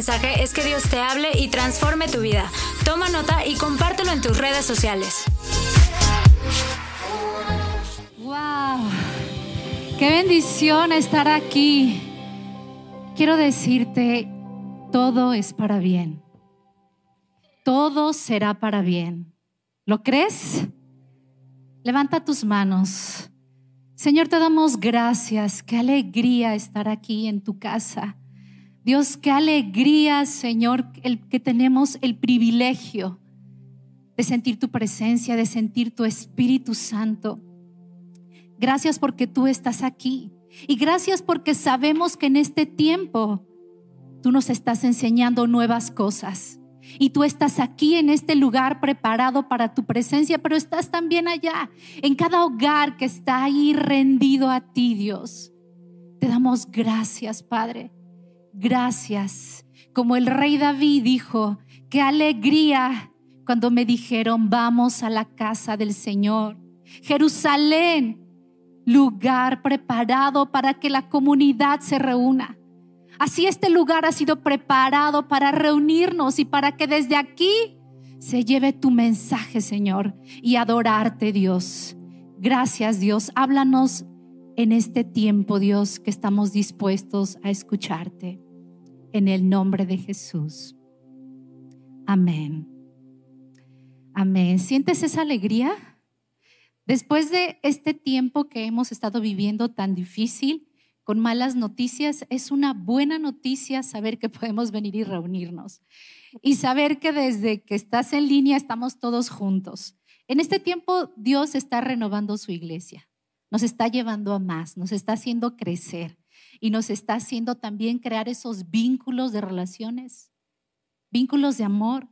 mensaje es que Dios te hable y transforme tu vida. Toma nota y compártelo en tus redes sociales. ¡Wow! ¡Qué bendición estar aquí! Quiero decirte, todo es para bien. Todo será para bien. ¿Lo crees? Levanta tus manos. Señor, te damos gracias. Qué alegría estar aquí en tu casa. Dios, qué alegría, Señor, el que tenemos el privilegio de sentir tu presencia, de sentir tu Espíritu Santo. Gracias porque tú estás aquí. Y gracias porque sabemos que en este tiempo tú nos estás enseñando nuevas cosas. Y tú estás aquí en este lugar preparado para tu presencia, pero estás también allá, en cada hogar que está ahí rendido a ti, Dios. Te damos gracias, Padre. Gracias. Como el rey David dijo, qué alegría cuando me dijeron, vamos a la casa del Señor. Jerusalén, lugar preparado para que la comunidad se reúna. Así este lugar ha sido preparado para reunirnos y para que desde aquí se lleve tu mensaje, Señor, y adorarte, Dios. Gracias, Dios. Háblanos en este tiempo, Dios, que estamos dispuestos a escucharte. En el nombre de Jesús. Amén. Amén. ¿Sientes esa alegría? Después de este tiempo que hemos estado viviendo tan difícil, con malas noticias, es una buena noticia saber que podemos venir y reunirnos y saber que desde que estás en línea estamos todos juntos. En este tiempo Dios está renovando su iglesia, nos está llevando a más, nos está haciendo crecer y nos está haciendo también crear esos vínculos de relaciones, vínculos de amor.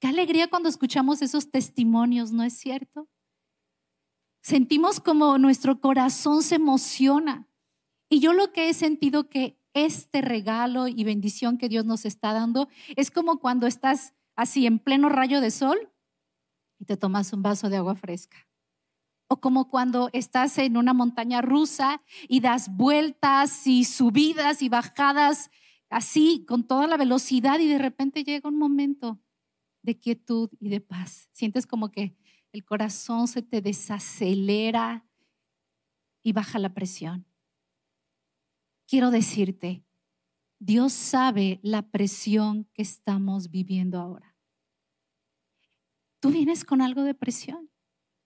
Qué alegría cuando escuchamos esos testimonios, ¿no es cierto? Sentimos como nuestro corazón se emociona y yo lo que he sentido que este regalo y bendición que Dios nos está dando es como cuando estás así en pleno rayo de sol y te tomas un vaso de agua fresca. O como cuando estás en una montaña rusa y das vueltas y subidas y bajadas así con toda la velocidad y de repente llega un momento de quietud y de paz. Sientes como que el corazón se te desacelera y baja la presión quiero decirte, Dios sabe la presión que estamos viviendo ahora. Tú vienes con algo de presión,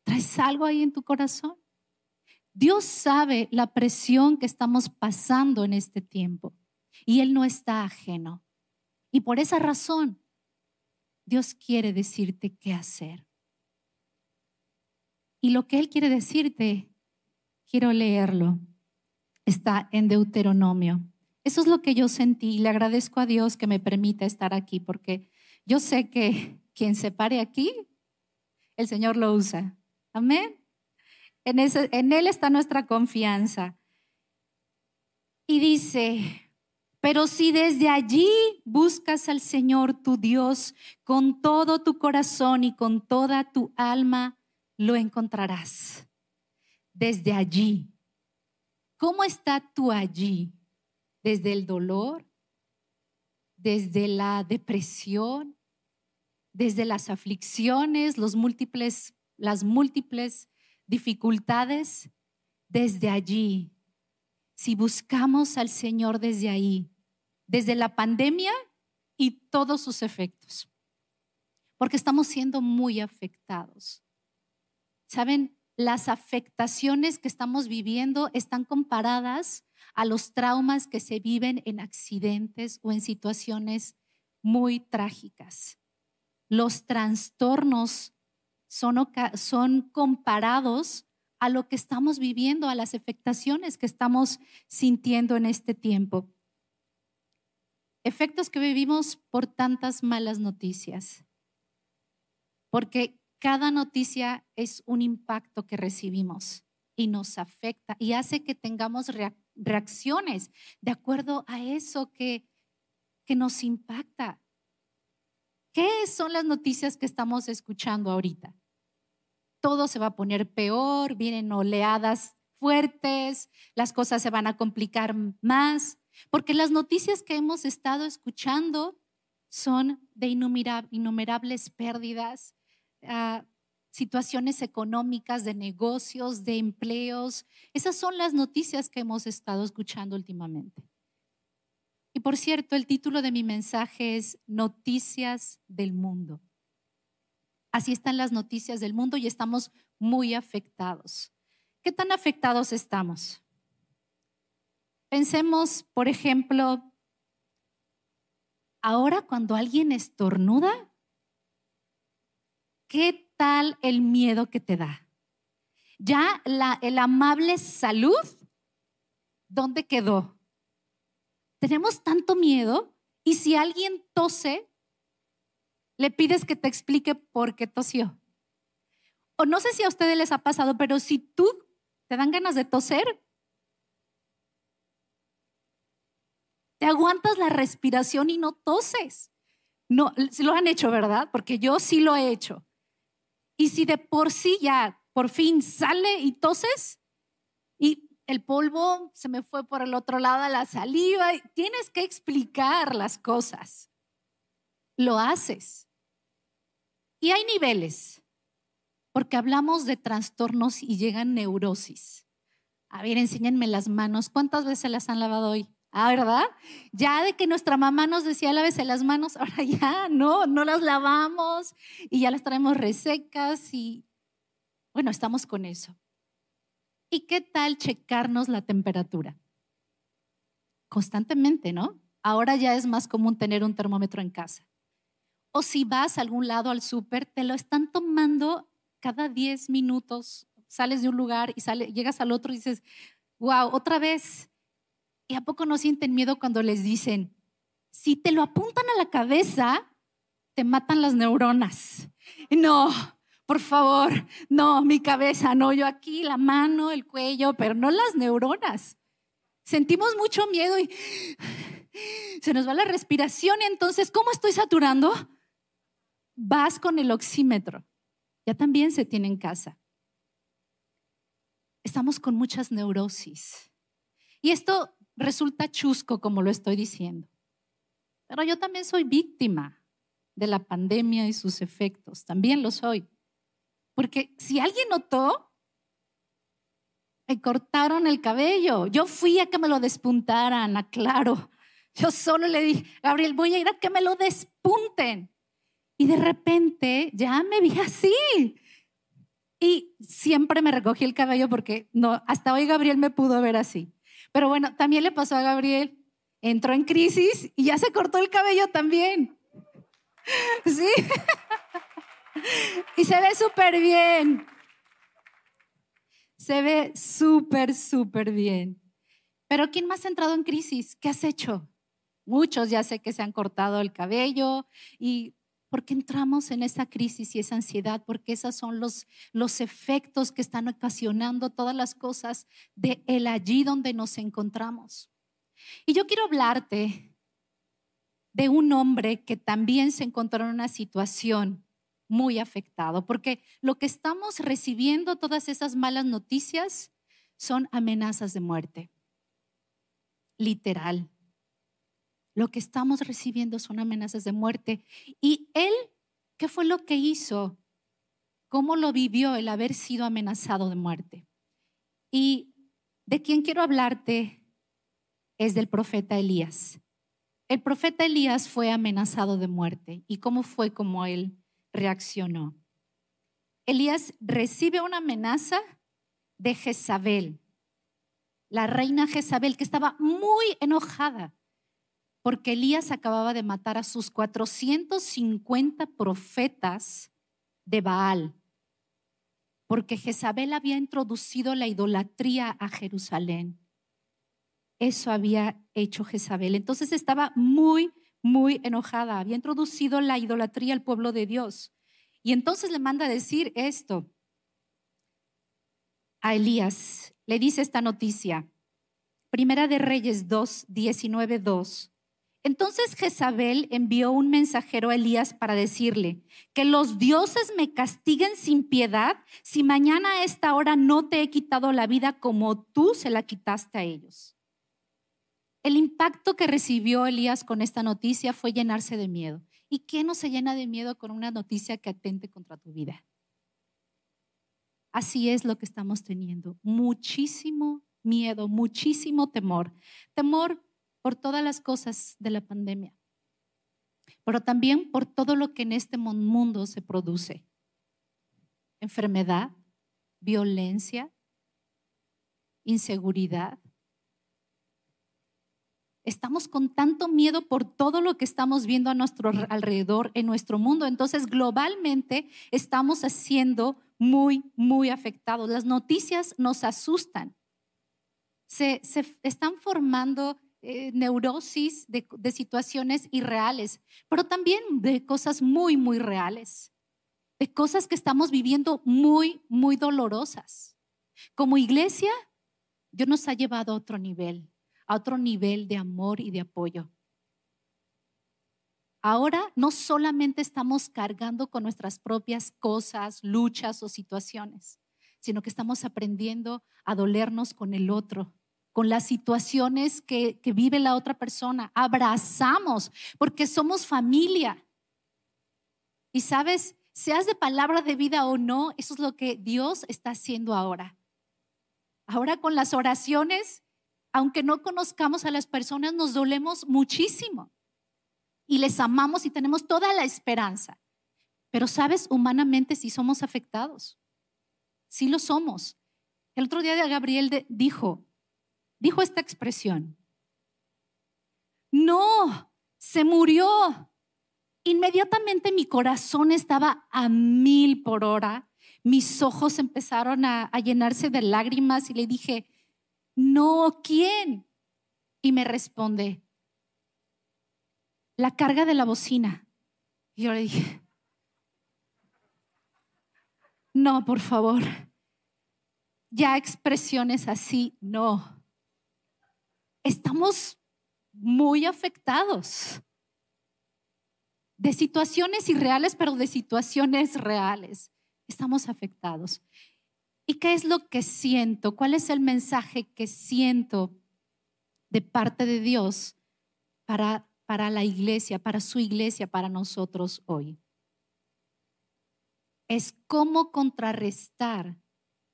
traes algo ahí en tu corazón. Dios sabe la presión que estamos pasando en este tiempo y Él no está ajeno. Y por esa razón, Dios quiere decirte qué hacer. Y lo que Él quiere decirte, quiero leerlo está en Deuteronomio. Eso es lo que yo sentí y le agradezco a Dios que me permita estar aquí porque yo sé que quien se pare aquí, el Señor lo usa. Amén. En, en Él está nuestra confianza. Y dice, pero si desde allí buscas al Señor tu Dios con todo tu corazón y con toda tu alma, lo encontrarás. Desde allí ¿Cómo está tú allí? ¿Desde el dolor? ¿Desde la depresión? ¿Desde las aflicciones, los múltiples, las múltiples dificultades? Desde allí. Si buscamos al Señor desde ahí, desde la pandemia y todos sus efectos, porque estamos siendo muy afectados. ¿Saben? las afectaciones que estamos viviendo están comparadas a los traumas que se viven en accidentes o en situaciones muy trágicas. Los trastornos son, comparados a lo que estamos viviendo, a las afectaciones que estamos sintiendo en este tiempo. Efectos que vivimos por tantas malas noticias. Porque cada noticia es un impacto que recibimos y nos afecta y hace que tengamos reacciones de acuerdo a eso que, que nos impacta. ¿Qué son las noticias que estamos escuchando ahorita? Todo se va a poner peor, vienen oleadas fuertes, las cosas se van a complicar más, porque las noticias que hemos estado escuchando son de innumerables pérdidas, ah, situaciones económicas, de negocios, de empleos. Esas son las noticias que hemos estado escuchando últimamente. Y por cierto, el título de mi mensaje es Noticias del Mundo. Así están las noticias del mundo y estamos muy afectados. ¿Qué tan afectados estamos? Pensemos, por ejemplo, ahora cuando alguien estornuda, ¿qué tal el miedo que te da? Ya el amable salud, ¿dónde quedó? Tenemos tanto miedo y si alguien tose, le pides que te explique por qué tosió. O no sé si a ustedes les ha pasado, pero si tú te dan ganas de toser, te aguantas la respiración y no toses. No, si lo han hecho, ¿verdad? Porque yo sí lo he hecho. Y si de por sí ya por fin sale y toses y el polvo se me fue por el otro lado a la saliva. Tienes que explicar las cosas. Lo haces. Y hay niveles, porque hablamos de trastornos y llegan neurosis. A ver, enséñenme las manos. ¿Cuántas veces las han lavado hoy? Ah, ¿verdad? Ya de que nuestra mamá nos decía lávese las manos, ahora ya no, no las lavamos y ya las traemos resecas y bueno, estamos con eso. ¿Y qué tal checarnos la temperatura? Constantemente, ¿no? Ahora ya es más común tener un termómetro en casa. O si vas a algún lado al súper, te lo están tomando cada 10 minutos. Sales de un lugar y llegas al otro y dices, wow, otra vez. ¿Y a poco no sienten miedo cuando les dicen, si te lo apuntan a la cabeza, te matan las neuronas? No, por favor, no, mi cabeza, no, yo aquí, la mano, el cuello, pero no las neuronas. Sentimos mucho miedo y se nos va la respiración. Entonces, ¿cómo estoy saturando? Vas con el oxímetro. Ya también se tiene en casa. Estamos con muchas neurosis. Y esto resulta chusco, como lo estoy diciendo. Pero yo también soy víctima de la pandemia y sus efectos. También lo soy. Porque si alguien notó, me cortaron el cabello. Yo fui a que me lo despuntaran, aclaro. Yo solo le dije, Gabriel, voy a ir a que me lo despunten. Y de repente ya me vi así. Y siempre me recogí el cabello porque no, hasta hoy Gabriel me pudo ver así. Pero bueno, también le pasó a Gabriel. Entró en crisis y ya se cortó el cabello también. Sí. y se ve súper bien. Se ve súper, súper bien. Pero ¿quién más ha entrado en crisis? ¿Qué has hecho? Muchos ya sé que se han cortado el cabello y ¿por qué entramos en esa crisis y esa ansiedad? Porque esos son los, los efectos que están ocasionando todas las cosas de el allí donde nos encontramos. Y yo quiero hablarte de un hombre que también se encontró en una situación muy afectado, porque lo que estamos recibiendo, todas esas malas noticias, son amenazas de muerte. Literal. Lo que estamos recibiendo son amenazas de muerte. Y él, ¿qué fue lo que hizo? ¿Cómo lo vivió el haber sido amenazado de muerte? Y de quién quiero hablarte es del profeta Elías. El profeta Elías fue amenazado de muerte. ¿Y cómo fue como él reaccionó. Elías recibe una amenaza de Jezabel, la reina Jezabel, que estaba muy enojada porque Elías acababa de matar a sus 450 profetas de Baal, porque Jezabel había introducido la idolatría a Jerusalén. Eso había hecho Jezabel. Entonces estaba muy, muy enojada, había introducido la idolatría al pueblo de Dios. Y entonces le manda a decir esto a Elías. Le dice esta noticia. Primera de Reyes 2, 19, 2. Entonces Jezabel envió un mensajero a Elías para decirle, que los dioses me castiguen sin piedad si mañana a esta hora no te he quitado la vida como tú se la quitaste a ellos. El impacto que recibió Elías con esta noticia fue llenarse de miedo. ¿Y quién no se llena de miedo con una noticia que atente contra tu vida? Así es lo que estamos teniendo. Muchísimo miedo, muchísimo temor. Temor por todas las cosas de la pandemia, pero también por todo lo que en este mundo se produce. Enfermedad, violencia, inseguridad. Estamos con tanto miedo por todo lo que estamos viendo a nuestro alrededor en nuestro mundo. Entonces, globalmente estamos siendo muy, muy afectados. Las noticias nos asustan. Se, se están formando eh, neurosis de, de situaciones irreales, pero también de cosas muy, muy reales, de cosas que estamos viviendo muy, muy dolorosas. Como iglesia, Dios nos ha llevado a otro nivel, a otro nivel de amor y de apoyo. Ahora no solamente estamos cargando con nuestras propias cosas, luchas o situaciones, sino que estamos aprendiendo a dolernos con el otro, con las situaciones que, vive la otra persona. Abrazamos porque somos familia. Y sabes, seas de palabra de vida o no, eso es lo que Dios está haciendo ahora. Ahora con las oraciones, aunque no conozcamos a las personas, nos dolemos muchísimo. Y les amamos y tenemos toda la esperanza. Pero sabes, humanamente sí somos afectados. Sí lo somos. El otro día Gabriel dijo, dijo esta expresión. No, se murió. Inmediatamente mi corazón estaba a mil por hora. Mis ojos empezaron a, llenarse de lágrimas y le dije, no, ¿quién? Y me responde, la carga de la bocina. Y yo le dije, no, por favor, ya expresiones así, no estamos muy afectados de situaciones irreales, pero de situaciones reales. Estamos afectados. ¿Y qué es lo que siento? ¿Cuál es el mensaje que siento de parte de Dios para, para la iglesia, para su iglesia, para nosotros hoy? Es cómo contrarrestar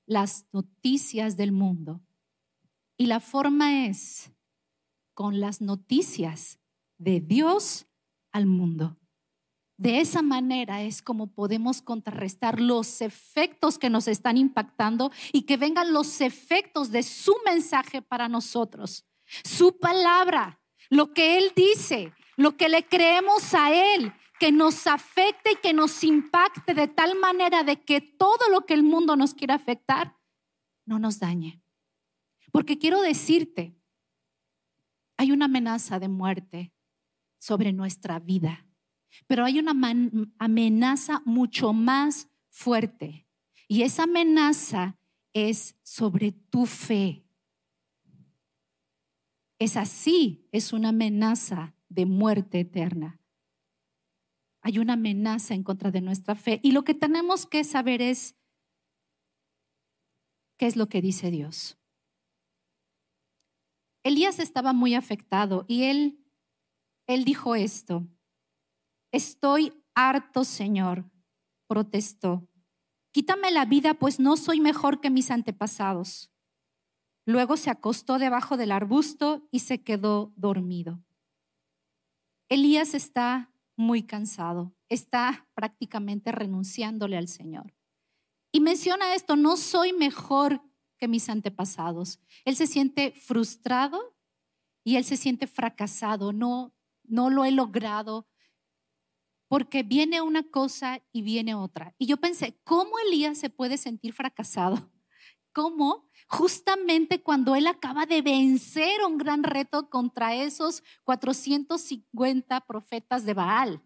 las noticias del mundo. Y la forma es con las noticias de Dios al mundo. De esa manera es como podemos contrarrestar los efectos que nos están impactando y que vengan los efectos de su mensaje para nosotros. Su palabra, lo que Él dice, lo que le creemos a Él, que nos afecte y que nos impacte de tal manera de que todo lo que el mundo nos quiera afectar no nos dañe. Porque quiero decirte, hay una amenaza de muerte sobre nuestra vida, pero hay una amenaza mucho más fuerte y esa amenaza es sobre tu fe. Es así, es una amenaza de muerte eterna. Hay una amenaza en contra de nuestra fe y lo que tenemos que saber es qué es lo que dice Dios. Elías estaba muy afectado y él, él dijo esto, estoy harto, Señor, protestó. Quítame la vida, pues no soy mejor que mis antepasados. Luego se acostó debajo del arbusto y se quedó dormido. Elías está muy cansado, está prácticamente renunciándole al Señor. Y menciona esto, no soy mejor que mis antepasados. Él se siente frustrado y él se siente fracasado, no, no lo he logrado, porque viene una cosa y viene otra. Y yo pensé, ¿cómo Elías se puede sentir fracasado? ¿Cómo? Justamente cuando él acaba de vencer un gran reto contra esos 450 profetas de Baal.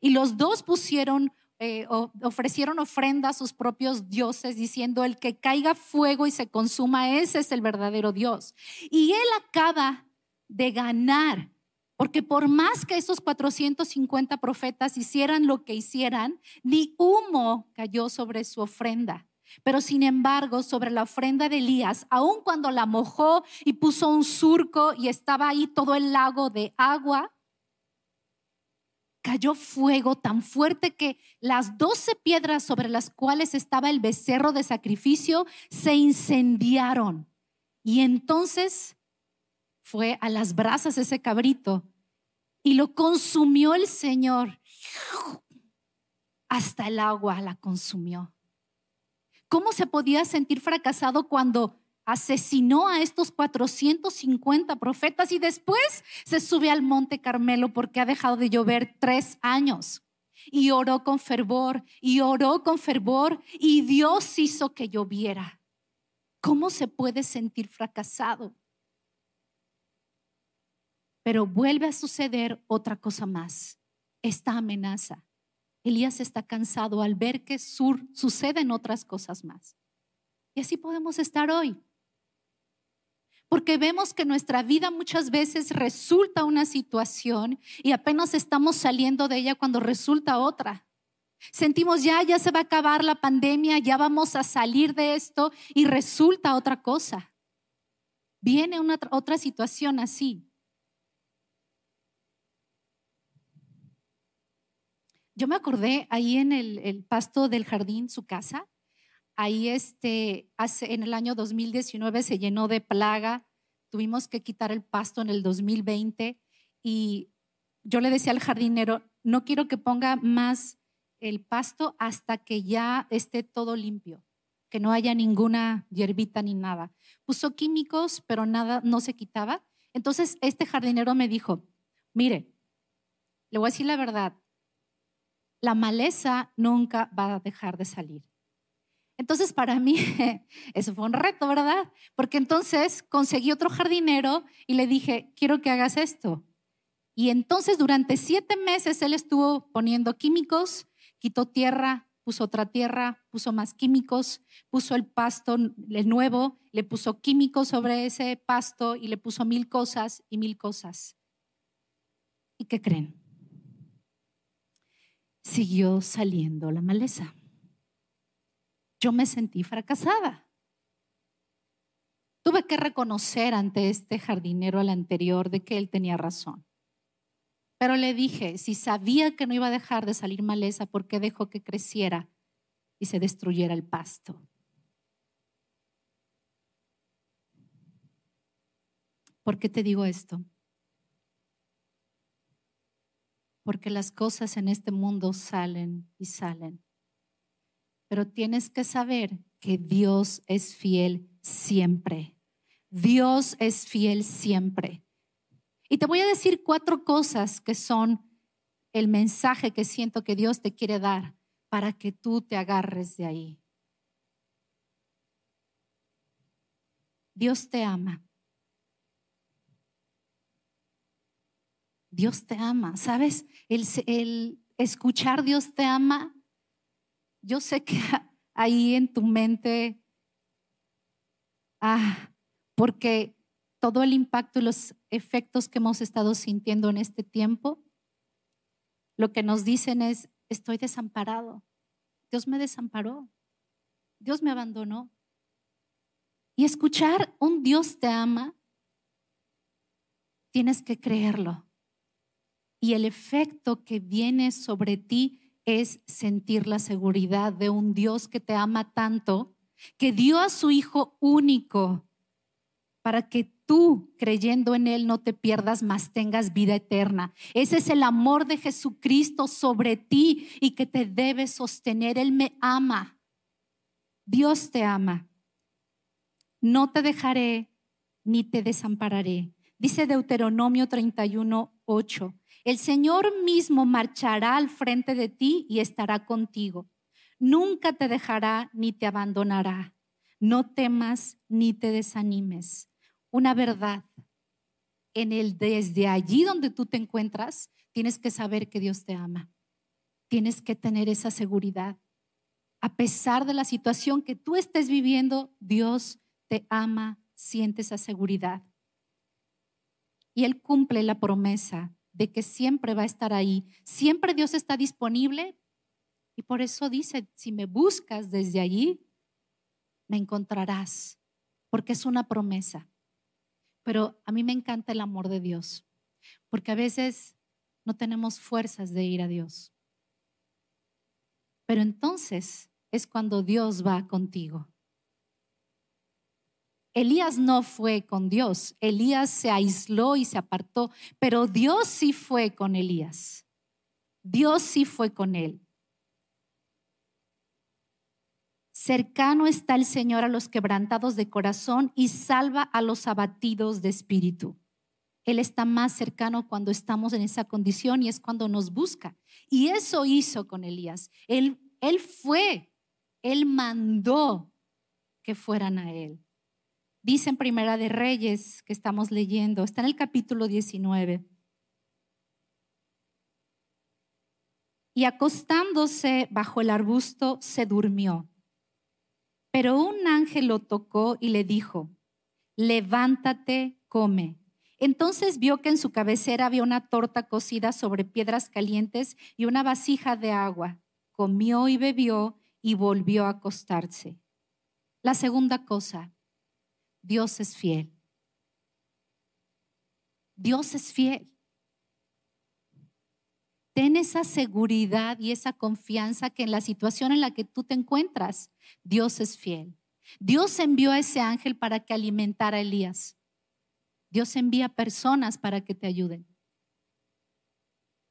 Y los dos pusieron eh, ofrecieron ofrenda a sus propios dioses diciendo, el que caiga fuego y se consuma, ese es el verdadero Dios. Y él acaba de ganar Porque por más que esos 450 profetas hicieran lo que hicieran, ni humo cayó sobre su ofrenda. Pero sin embargo, sobre la ofrenda de Elías, aun cuando la mojó y puso un surco y estaba ahí todo el lago de agua, cayó fuego tan fuerte que las doce piedras sobre las cuales estaba el becerro de sacrificio se incendiaron. Y entonces fue a las brasas ese cabrito y lo consumió el Señor. Hasta el agua la consumió. ¿Cómo se podía sentir fracasado cuando asesinó a estos 450 profetas y después se sube al monte Carmelo porque ha dejado de llover tres años? Y oró con fervor, y oró con fervor, y Dios hizo que lloviera. ¿Cómo se puede sentir fracasado? Pero vuelve a suceder otra cosa más, esta amenaza. Elías está cansado al ver que sur, suceden otras cosas más. Y así podemos estar hoy. Porque vemos que nuestra vida muchas veces resulta una situación y apenas estamos saliendo de ella cuando resulta otra. Sentimos ya, ya se va a acabar la pandemia, ya vamos a salir de esto y resulta otra cosa. Viene una otra situación así. Yo me acordé ahí en el, pasto del jardín, su casa, ahí este, hace, en el año 2019 se llenó de plaga, tuvimos que quitar el pasto en el 2020 y yo le decía al jardinero, no quiero que ponga más el pasto hasta que ya esté todo limpio, que no haya ninguna hierbita ni nada. Puso químicos, pero nada, no se quitaba. Entonces este jardinero me dijo, mire, le voy a decir la verdad, la maleza nunca va a dejar de salir. Entonces, para mí, eso fue un reto, ¿verdad? Porque entonces conseguí otro jardinero y le dije, quiero que hagas esto. Y entonces durante siete meses él estuvo poniendo químicos, quitó tierra, puso otra tierra, puso más químicos, puso el pasto, el nuevo, le puso químicos sobre ese pasto y le puso mil cosas y mil cosas. ¿Y qué creen? siguió saliendo la maleza. Yo me sentí fracasada. Tuve que reconocer ante este jardinero al anterior de que él tenía razón. Pero le dije, si sabía que no iba a dejar de salir maleza, ¿por qué dejó que creciera y se destruyera el pasto? ¿Por qué te digo esto? porque las cosas en este mundo salen y salen. Pero tienes que saber que Dios es fiel siempre. Dios es fiel siempre. Y te voy a decir cuatro cosas que son el mensaje que siento que Dios te quiere dar para que tú te agarres de ahí. Dios te ama. Dios te ama, ¿sabes? El, escuchar Dios te ama, yo sé que ahí en tu mente, ah, porque todo el impacto y los efectos que hemos estado sintiendo en este tiempo, lo que nos dicen es, estoy desamparado. Dios me desamparó. Dios me abandonó. Y escuchar un Dios te ama, tienes que creerlo. Y el efecto que viene sobre ti es sentir la seguridad de un Dios que te ama tanto, que dio a su Hijo único para que tú, creyendo en Él, no te pierdas, más tengas vida eterna. Ese es el amor de Jesucristo sobre ti y que te debe sostener. Él me ama. Dios te ama. No te dejaré ni te desampararé. Dice Deuteronomio 31, 8. El Señor mismo marchará al frente de ti y estará contigo. Nunca te dejará ni te abandonará. No temas ni te desanimes. Una verdad. En el desde allí donde tú te encuentras, tienes que saber que Dios te ama. Tienes que tener esa seguridad. A pesar de la situación que tú estés viviendo, Dios te ama, siente esa seguridad. y Él cumple la promesa de que siempre va a estar ahí. Siempre Dios está disponible y por eso dice, si me buscas desde allí, me encontrarás, porque es una promesa. Pero a mí me encanta el amor de Dios, porque a veces no tenemos fuerzas de ir a Dios. Pero entonces es cuando Dios va contigo. Elías no fue con Dios, Elías se aisló y se apartó, pero Dios sí fue con Elías. Dios sí fue con él. Cercano está el Señor a los quebrantados de corazón y salva a los abatidos de espíritu. Él está más cercano cuando estamos en esa condición y es cuando nos busca. Y eso hizo con Elías. Él, él fue, él mandó que fueran a él. Dice en Primera de Reyes que estamos leyendo, está en el capítulo 19. Y acostándose bajo el arbusto, se durmió. Pero un ángel lo tocó y le dijo, levántate, come. Entonces vio que en su cabecera había una torta cocida sobre piedras calientes y una vasija de agua. Comió y bebió y volvió a acostarse. La segunda cosa, Dios es fiel. Dios es fiel. Ten esa seguridad y esa confianza que en la situación en la que tú te encuentras, Dios es fiel. Dios envió a ese ángel para que alimentara a Elías. Dios envía personas para que te ayuden.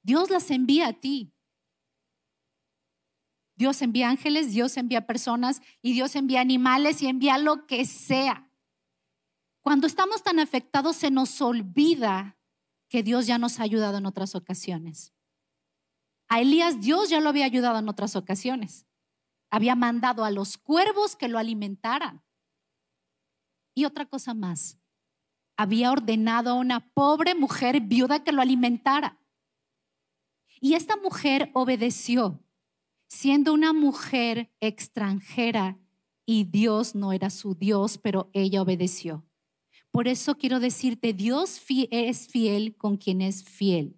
Dios las envía a ti. Dios envía ángeles, Dios envía personas y Dios envía animales y envía lo que sea. Cuando estamos tan afectados se nos olvida que Dios ya nos ha ayudado en otras ocasiones. A Elías Dios ya lo había ayudado en otras ocasiones. Había mandado a los cuervos que lo alimentaran. Y otra cosa más, había ordenado a una pobre mujer viuda que lo alimentara. Y esta mujer obedeció, siendo una mujer extranjera y Dios no era su Dios, pero ella obedeció. Por eso quiero decirte, Dios es fiel con quien es fiel.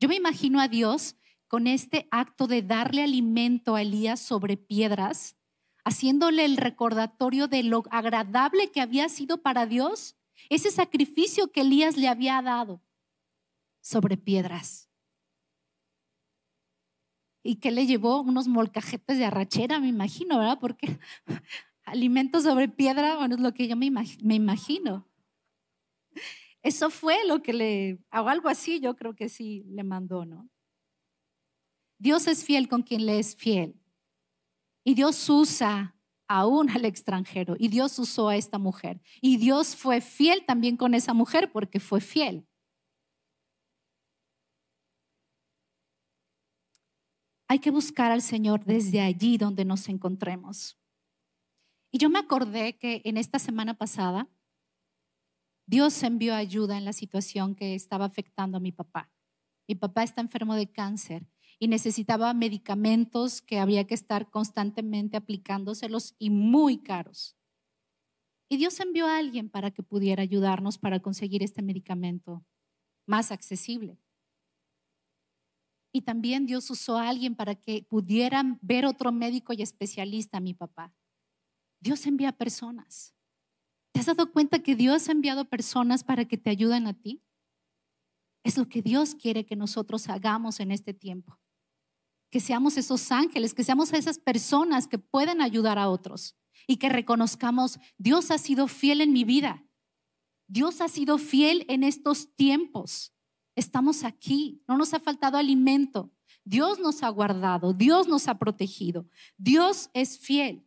Yo me imagino a Dios con este acto de darle alimento a Elías sobre piedras, haciéndole el recordatorio de lo agradable que había sido para Dios ese sacrificio que Elías le había dado sobre piedras. Y que le llevó unos molcajetes de arrachera, me imagino, ¿verdad? Porque alimento sobre piedra, bueno, es lo que yo me, imagino. Eso fue lo que le, o algo así, yo creo que sí le mandó, ¿no? Dios es fiel con quien le es fiel. Y Dios usa aún al extranjero. Y Dios usó a esta mujer. Y Dios fue fiel también con esa mujer porque fue fiel. Hay que buscar al Señor desde allí donde nos encontremos. Y yo me acordé que en esta semana pasada Dios envió ayuda en la situación que estaba afectando a mi papá. Mi papá está enfermo de cáncer y necesitaba medicamentos que había que estar constantemente aplicándoselos y muy caros. Y Dios envió a alguien para que pudiera ayudarnos para conseguir este medicamento más accesible. Y también Dios usó a alguien para que pudieran ver otro médico y especialista a mi papá. Dios envía personas. ¿Te has dado cuenta que Dios ha enviado personas para que te ayuden a ti? Es lo que Dios quiere que nosotros hagamos en este tiempo. Que seamos esos ángeles, que seamos esas personas que pueden ayudar a otros y que reconozcamos, Dios ha sido fiel en mi vida. Dios ha sido fiel en estos tiempos. Estamos aquí, no nos ha faltado alimento. Dios nos ha guardado, Dios nos ha protegido. Dios es fiel.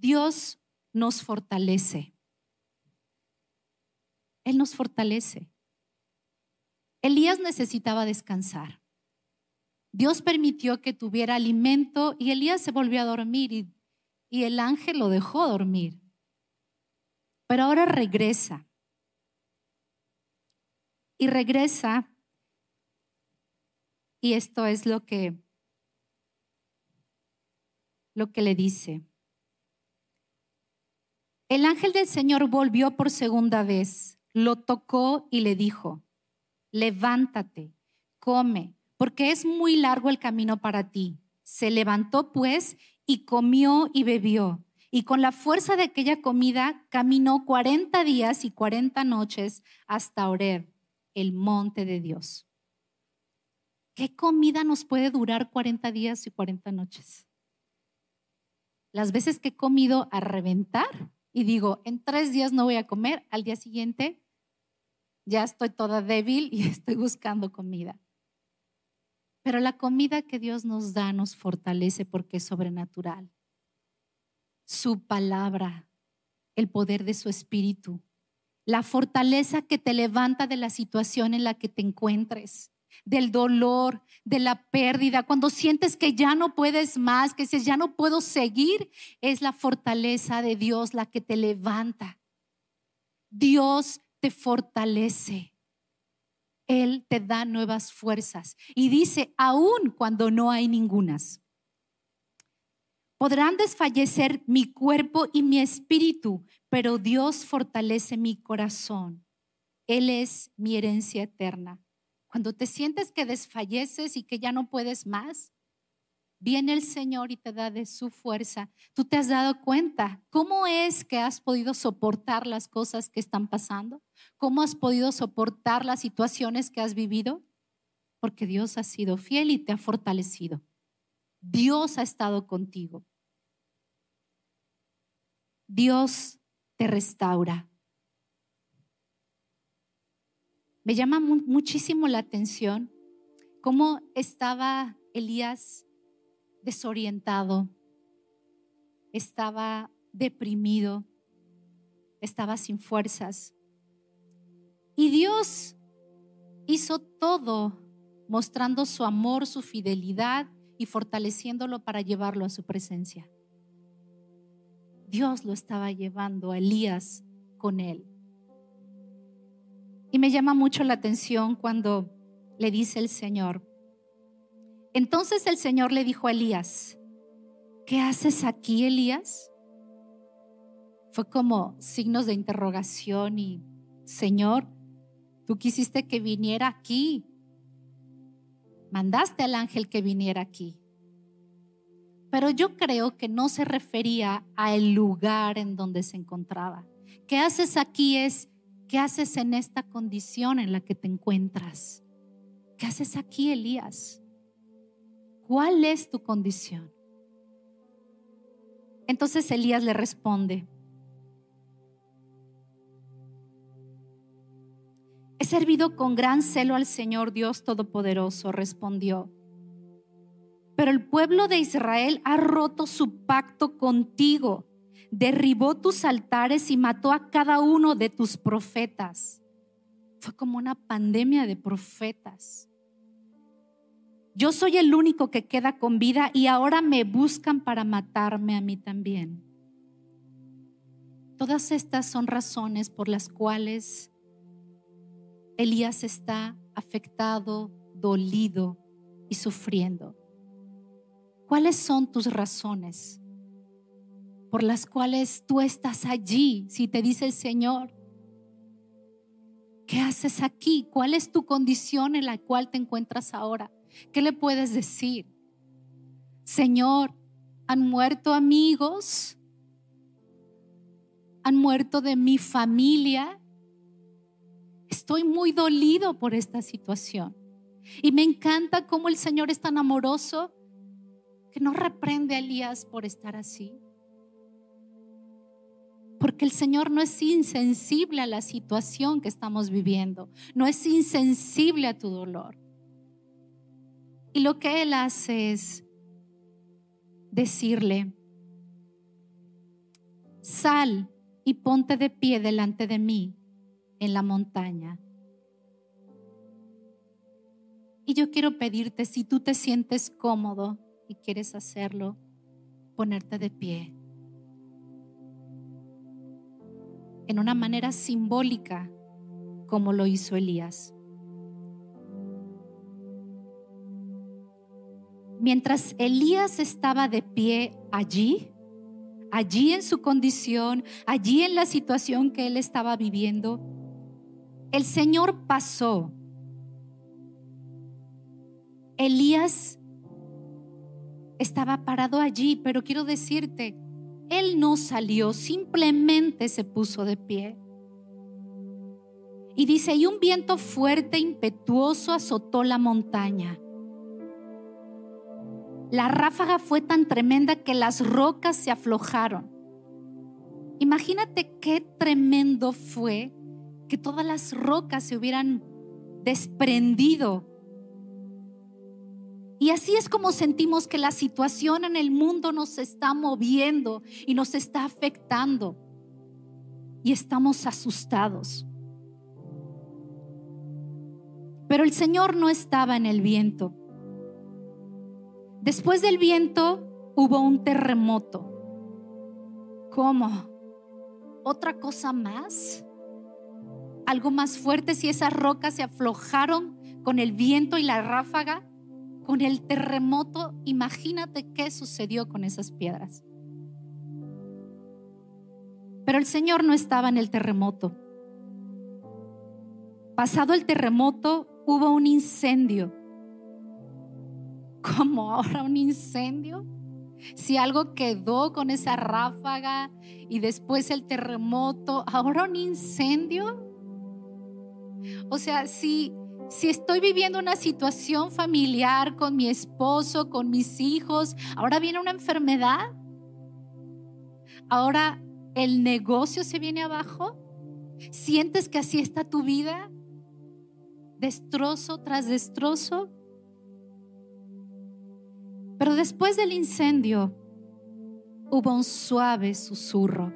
Dios nos fortalece. Él nos fortalece. Elías necesitaba descansar. Dios permitió que tuviera alimento y Elías se volvió a dormir y, y el ángel lo dejó dormir. Pero ahora regresa. Y regresa y esto es lo que lo que le dice. El ángel del Señor volvió por segunda vez, lo tocó y le dijo, levántate, come, porque es muy largo el camino para ti. Se levantó pues y comió y bebió. Y con la fuerza de aquella comida caminó 40 días y 40 noches hasta Oreb, el monte de Dios. ¿Qué comida nos puede durar 40 días y 40 noches? Las veces que he comido a reventar y digo, en tres días no voy a comer, al día siguiente ya estoy toda débil y estoy buscando comida. Pero la comida que Dios nos da nos fortalece porque es sobrenatural. Su palabra, el poder de su espíritu, la fortaleza que te levanta de la situación en la que te encuentres, del dolor, de la pérdida, cuando sientes que ya no puedes más, que dices, ya no puedo seguir, es la fortaleza de Dios la que te levanta. Dios te fortalece. Él te da nuevas fuerzas. Y dice, aún cuando no hay ningunas. Podrán desfallecer mi cuerpo y mi espíritu, pero Dios fortalece mi corazón. Él es mi herencia eterna. Cuando te sientes que desfalleces y que ya no puedes más, viene el Señor y te da de su fuerza. Tú te has dado cuenta cómo es que has podido soportar las cosas que están pasando, cómo has podido soportar las situaciones que has vivido, porque Dios ha sido fiel y te ha fortalecido. Dios ha estado contigo. Dios te restaura. Me llama muchísimo la atención cómo estaba Elías desorientado, estaba deprimido, estaba sin fuerzas. Y Dios hizo todo mostrando su amor, su fidelidad y fortaleciéndolo para llevarlo a su presencia. Dios lo estaba llevando a Elías con él. Y me llama mucho la atención cuando le dice el Señor, entonces el Señor le dijo a Elías, ¿qué haces aquí, Elías? Fue como signos de interrogación y, Señor, tú quisiste que viniera aquí. Mandaste al ángel que viniera aquí. Pero yo creo que no se refería al lugar en donde se encontraba. ¿Qué haces aquí es, qué haces en esta condición en la que te encuentras? ¿Qué haces aquí, Elías? ¿cuál es tu condición? Entonces Elías le responde, he servido con gran celo al Señor Dios Todopoderoso, respondió. Pero el pueblo de Israel ha roto su pacto contigo, derribó tus altares y mató a cada uno de tus profetas. Fue como una pandemia de profetas. Yo soy el único que queda con vida y ahora me buscan para matarme a mí también. Todas estas son razones por las cuales Elías está afectado, dolido y sufriendo. ¿Cuáles son tus razones por las cuales tú estás allí? Si te dice el Señor, ¿qué haces aquí? ¿Cuál es tu condición en la cual te encuentras ahora? ¿Qué le puedes decir? Señor, han muerto amigos, han muerto de mi familia. Estoy muy dolido por esta situación. Y me encanta cómo el Señor es tan amoroso que no reprende a Elías por estar así. Porque el Señor no es insensible a la situación que estamos viviendo, no es insensible a tu dolor. Y lo que él hace es decirle, sal y ponte de pie delante de mí en la montaña. Y yo quiero pedirte, si tú te sientes cómodo y quieres hacerlo, ponerte de pie. En una manera simbólica, como lo hizo Elías. mientras Elías estaba de pie allí, allí en su condición, allí en la situación que él estaba viviendo, el Señor pasó. Elías estaba parado allí, pero quiero decirte, él no salió, simplemente se puso de pie. Y dice, y un viento fuerte, impetuoso, azotó la montaña. La ráfaga fue tan tremenda que las rocas se aflojaron. Imagínate qué tremendo fue que todas las rocas se hubieran desprendido. Y así es como sentimos que la situación en el mundo nos está moviendo y nos está afectando. Y estamos asustados. Pero el Señor no estaba en el viento. Después del viento hubo un terremoto. ¿Cómo? ¿Otra cosa más? ¿Algo más fuerte si esas rocas se aflojaron con el viento y la ráfaga? Con el terremoto, imagínate qué sucedió con esas piedras. Pero el Señor no estaba en el terremoto. Pasado el terremoto, hubo un incendio. ¿Cómo ahora un incendio? Si algo quedó con esa ráfaga y después el terremoto, ahora un incendio. O sea, si, si estoy viviendo una situación familiar con mi esposo, con mis hijos, ahora viene una enfermedad, ahora el negocio se viene abajo, sientes que así está tu vida, destrozo tras destrozo. Pero después del incendio hubo un suave susurro.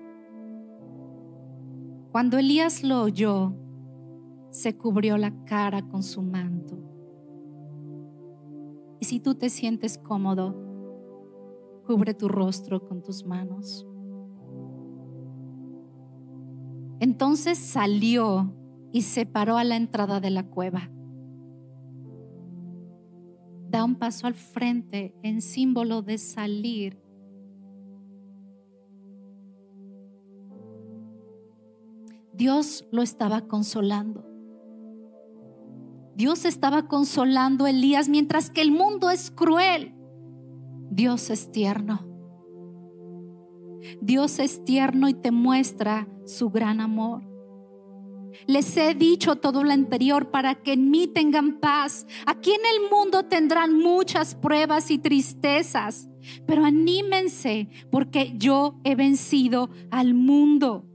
Cuando Elías lo oyó, se cubrió la cara con su manto. Y si tú te sientes cómodo, cubre tu rostro con tus manos. Entonces salió y se paró a la entrada de la cueva. Da un paso al frente en símbolo de salir. Dios lo estaba consolando. Dios estaba consolando a Elías mientras que el mundo es cruel. Dios es tierno. Dios es tierno y te muestra su gran amor. Les he dicho todo lo anterior para que en mí tengan paz. Aquí en el mundo tendrán muchas pruebas y tristezas, pero anímense porque yo he vencido al mundo.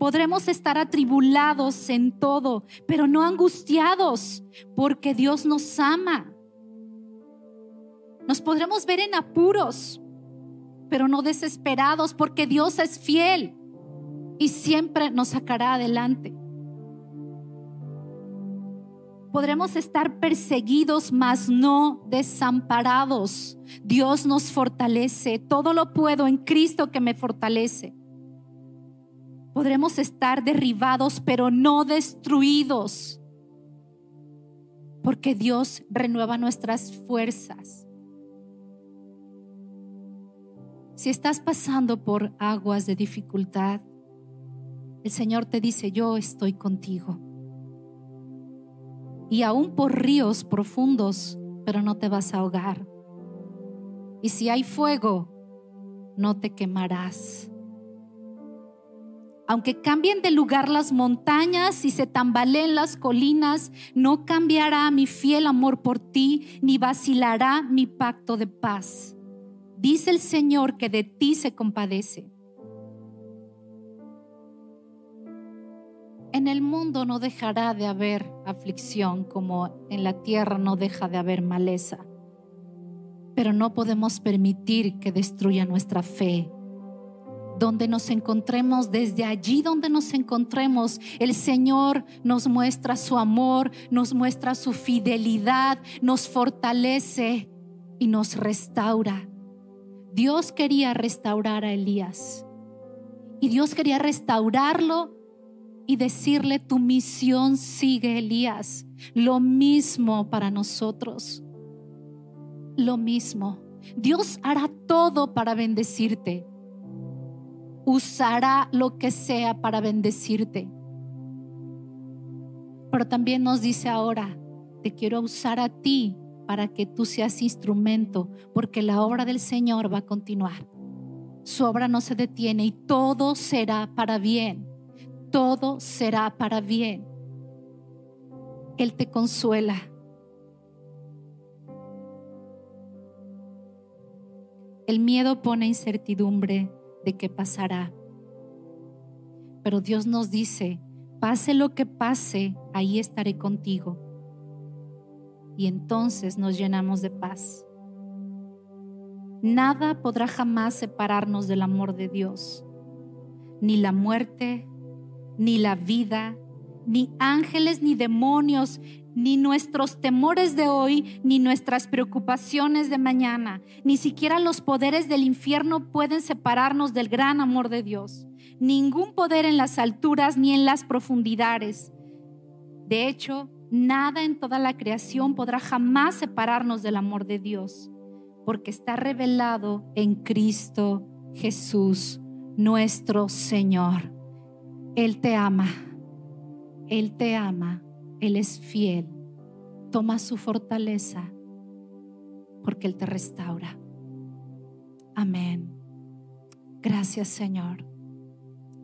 Podremos estar atribulados en todo, pero no angustiados, porque Dios nos ama. Nos podremos ver en apuros, pero no desesperados, porque Dios es fiel y siempre nos sacará adelante. Podremos estar perseguidos, mas no desamparados. Dios nos fortalece. Todo lo puedo en Cristo que me fortalece. Podremos estar derribados, pero no destruidos. Porque Dios renueva nuestras fuerzas. Si estás pasando por aguas de dificultad, el Señor te dice, yo estoy contigo. Y aún por ríos profundos, pero no te vas a ahogar. Y si hay fuego, no te quemarás. Aunque cambien de lugar las montañas y se tambaleen las colinas, no cambiará mi fiel amor por ti, ni vacilará mi pacto de paz. Dice el Señor que de ti se compadece. En el mundo no dejará de haber aflicción como en la tierra no deja de haber maleza. Pero no podemos permitir que destruya nuestra fe. Donde nos encontremos, desde allí donde nos encontremos, el Señor nos muestra su amor, nos muestra su fidelidad, nos fortalece y nos restaura. Dios quería restaurar a Elías y Dios quería restaurarlo y decirle, tu misión sigue, Elías. Lo mismo para nosotros. Lo mismo. Dios hará todo para bendecirte. Usará lo que sea para bendecirte. Pero también nos dice ahora, te quiero usar a ti para que tú seas instrumento, porque la obra del Señor va a continuar. Su obra no se detiene y todo será para bien. Todo será para bien. Él te consuela. El miedo pone incertidumbre de qué pasará. Pero Dios nos dice, pase lo que pase, ahí estaré contigo. Y entonces nos llenamos de paz. Nada podrá jamás separarnos del amor de Dios. Ni la muerte, ni la vida, ni ángeles, ni demonios, ni nuestros temores de hoy, ni nuestras preocupaciones de mañana, ni siquiera los poderes del infierno pueden separarnos del gran amor de Dios. Ningún poder en las alturas ni en las profundidades. De hecho, nada en toda la creación podrá jamás separarnos del amor de Dios, porque está revelado en Cristo Jesús, nuestro Señor. Él te ama, Él te ama, Él es fiel. Toma su fortaleza, porque Él te restaura. Amén. Gracias Señor.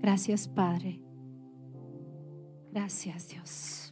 Gracias Padre. Gracias Dios.